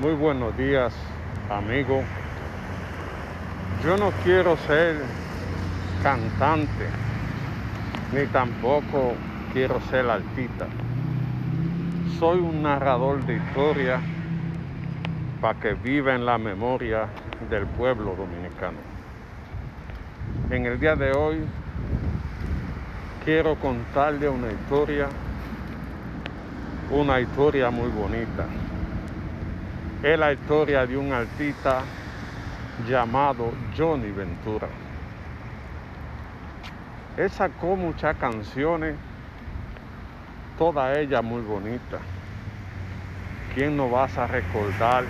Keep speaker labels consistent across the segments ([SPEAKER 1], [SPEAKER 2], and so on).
[SPEAKER 1] Muy buenos días, amigo. Yo no quiero ser cantante, ni tampoco quiero ser artista. Soy un narrador de historia para que viva en la memoria del pueblo dominicano. En el día de hoy quiero contarle una historia, una historia muy bonita. Es la historia de un artista llamado Johnny Ventura. Él sacó muchas canciones, todas ellas muy bonitas. ¿Quién no vas a recordar?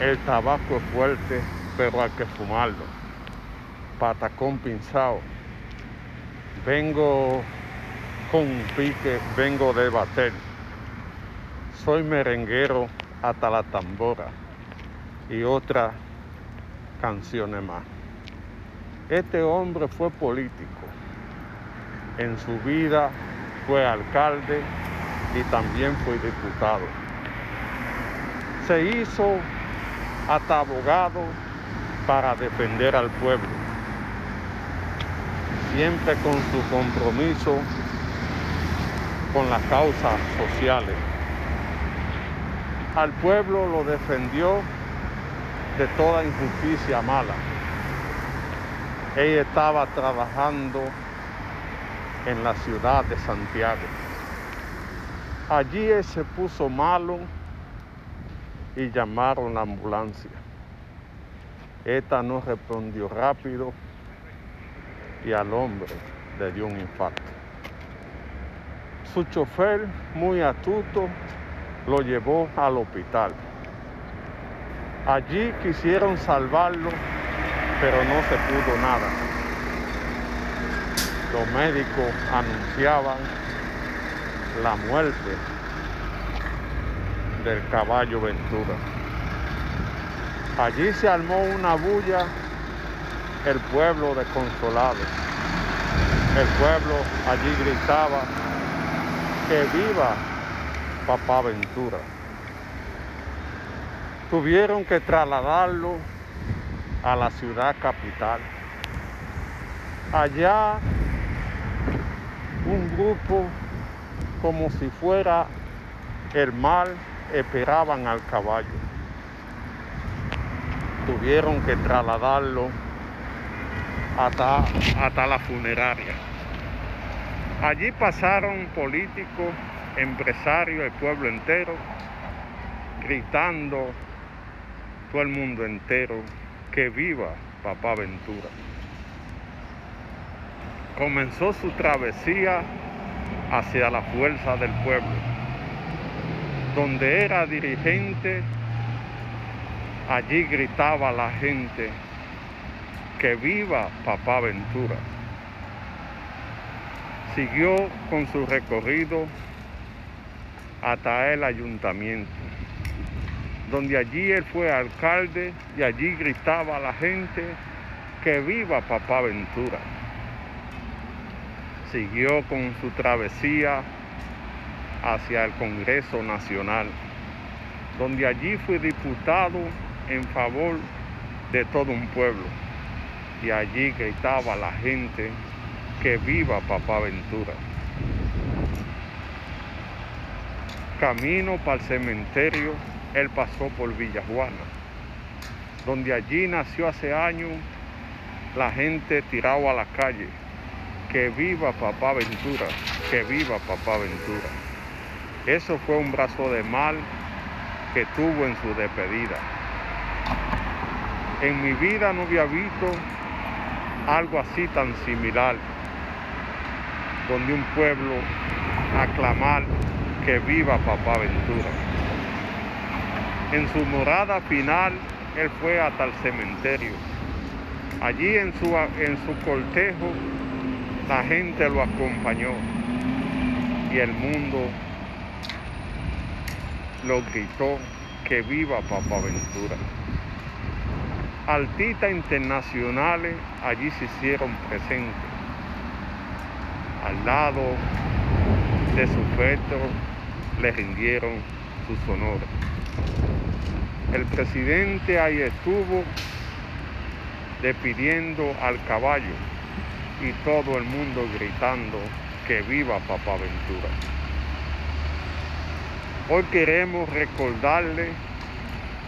[SPEAKER 1] El tabaco es fuerte, pero hay que fumarlo. Patacón pinzado. Vengo con un pique, vengo de bater. Soy merenguero hasta la tambora y otras canciones más. Este hombre fue político. En su vida fue alcalde y también fue diputado. Se hizo hasta abogado para defender al pueblo, siempre con su compromiso con las causas sociales. Al pueblo lo defendió de toda injusticia mala. Ella estaba trabajando en la ciudad de Santiago. Allí él se puso malo y llamaron la ambulancia. Esta no respondió rápido y al hombre le dio un infarto. Su chofer, muy astuto, lo llevó al hospital. Allí quisieron salvarlo, pero no se pudo nada. Los médicos anunciaban la muerte del caballo Ventura. Allí se armó una bulla el pueblo desconsolado. El pueblo allí gritaba que viva papá Ventura. Tuvieron que trasladarlo a la ciudad capital. Allá un grupo como si fuera el mal esperaban al caballo. Tuvieron que trasladarlo hasta, hasta la funeraria. Allí pasaron políticos, empresarios, el pueblo entero, gritando todo el mundo entero que viva papá Ventura. Comenzó su travesía hacia la fuerza del pueblo donde era dirigente, allí gritaba la gente, que viva papá Ventura. Siguió con su recorrido hasta el ayuntamiento, donde allí él fue alcalde y allí gritaba a la gente, que viva papá Ventura. Siguió con su travesía hacia el Congreso Nacional, donde allí fui diputado en favor de todo un pueblo. Y allí gritaba la gente que viva Papá Ventura. Camino para el cementerio, él pasó por Villajuana, donde allí nació hace años la gente tirado a la calle. Que viva Papá Ventura, que viva Papá Ventura. Eso fue un brazo de mal que tuvo en su despedida. En mi vida no había visto algo así tan similar, donde un pueblo aclamar que viva Papá Ventura. En su morada final, él fue hasta el cementerio. Allí en su, en su cortejo, la gente lo acompañó y el mundo lo gritó que viva Papá Ventura. Artistas internacionales allí se hicieron presentes. Al lado de su feto le rindieron sus honores. El presidente ahí estuvo despidiendo al caballo y todo el mundo gritando que viva Papá Ventura. Hoy queremos recordarle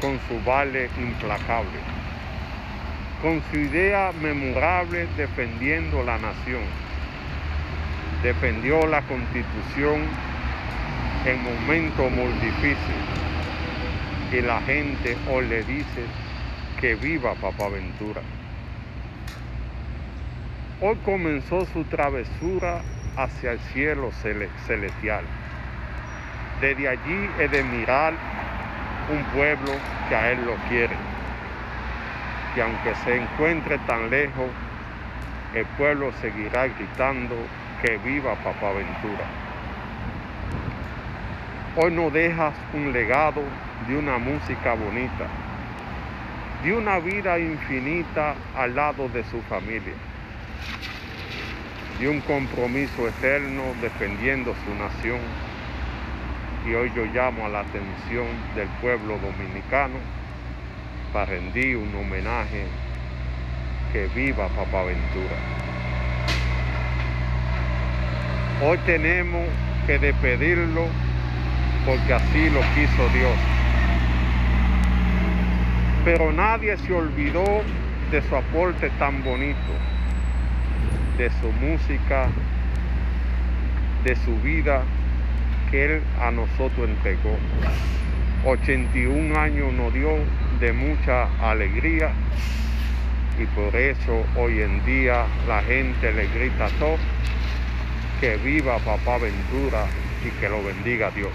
[SPEAKER 1] con su vale implacable, con su idea memorable defendiendo la nación. Defendió la constitución en momentos muy difíciles y la gente hoy le dice que viva Papá Ventura. Hoy comenzó su travesura hacia el cielo celestial. Desde allí he de mirar un pueblo que a él lo quiere, que aunque se encuentre tan lejos, el pueblo seguirá gritando que viva Papá Ventura. Hoy no dejas un legado de una música bonita, de una vida infinita al lado de su familia, de un compromiso eterno defendiendo su nación. Y hoy yo llamo a la atención del pueblo dominicano para rendir un homenaje que viva Papá Ventura. Hoy tenemos que despedirlo porque así lo quiso Dios pero nadie se olvidó de su aporte tan bonito, de su música, de su vida que Él a nosotros entregó. 81 años nos dio de mucha alegría y por eso hoy en día la gente le grita a todos que viva papá Ventura y que lo bendiga Dios.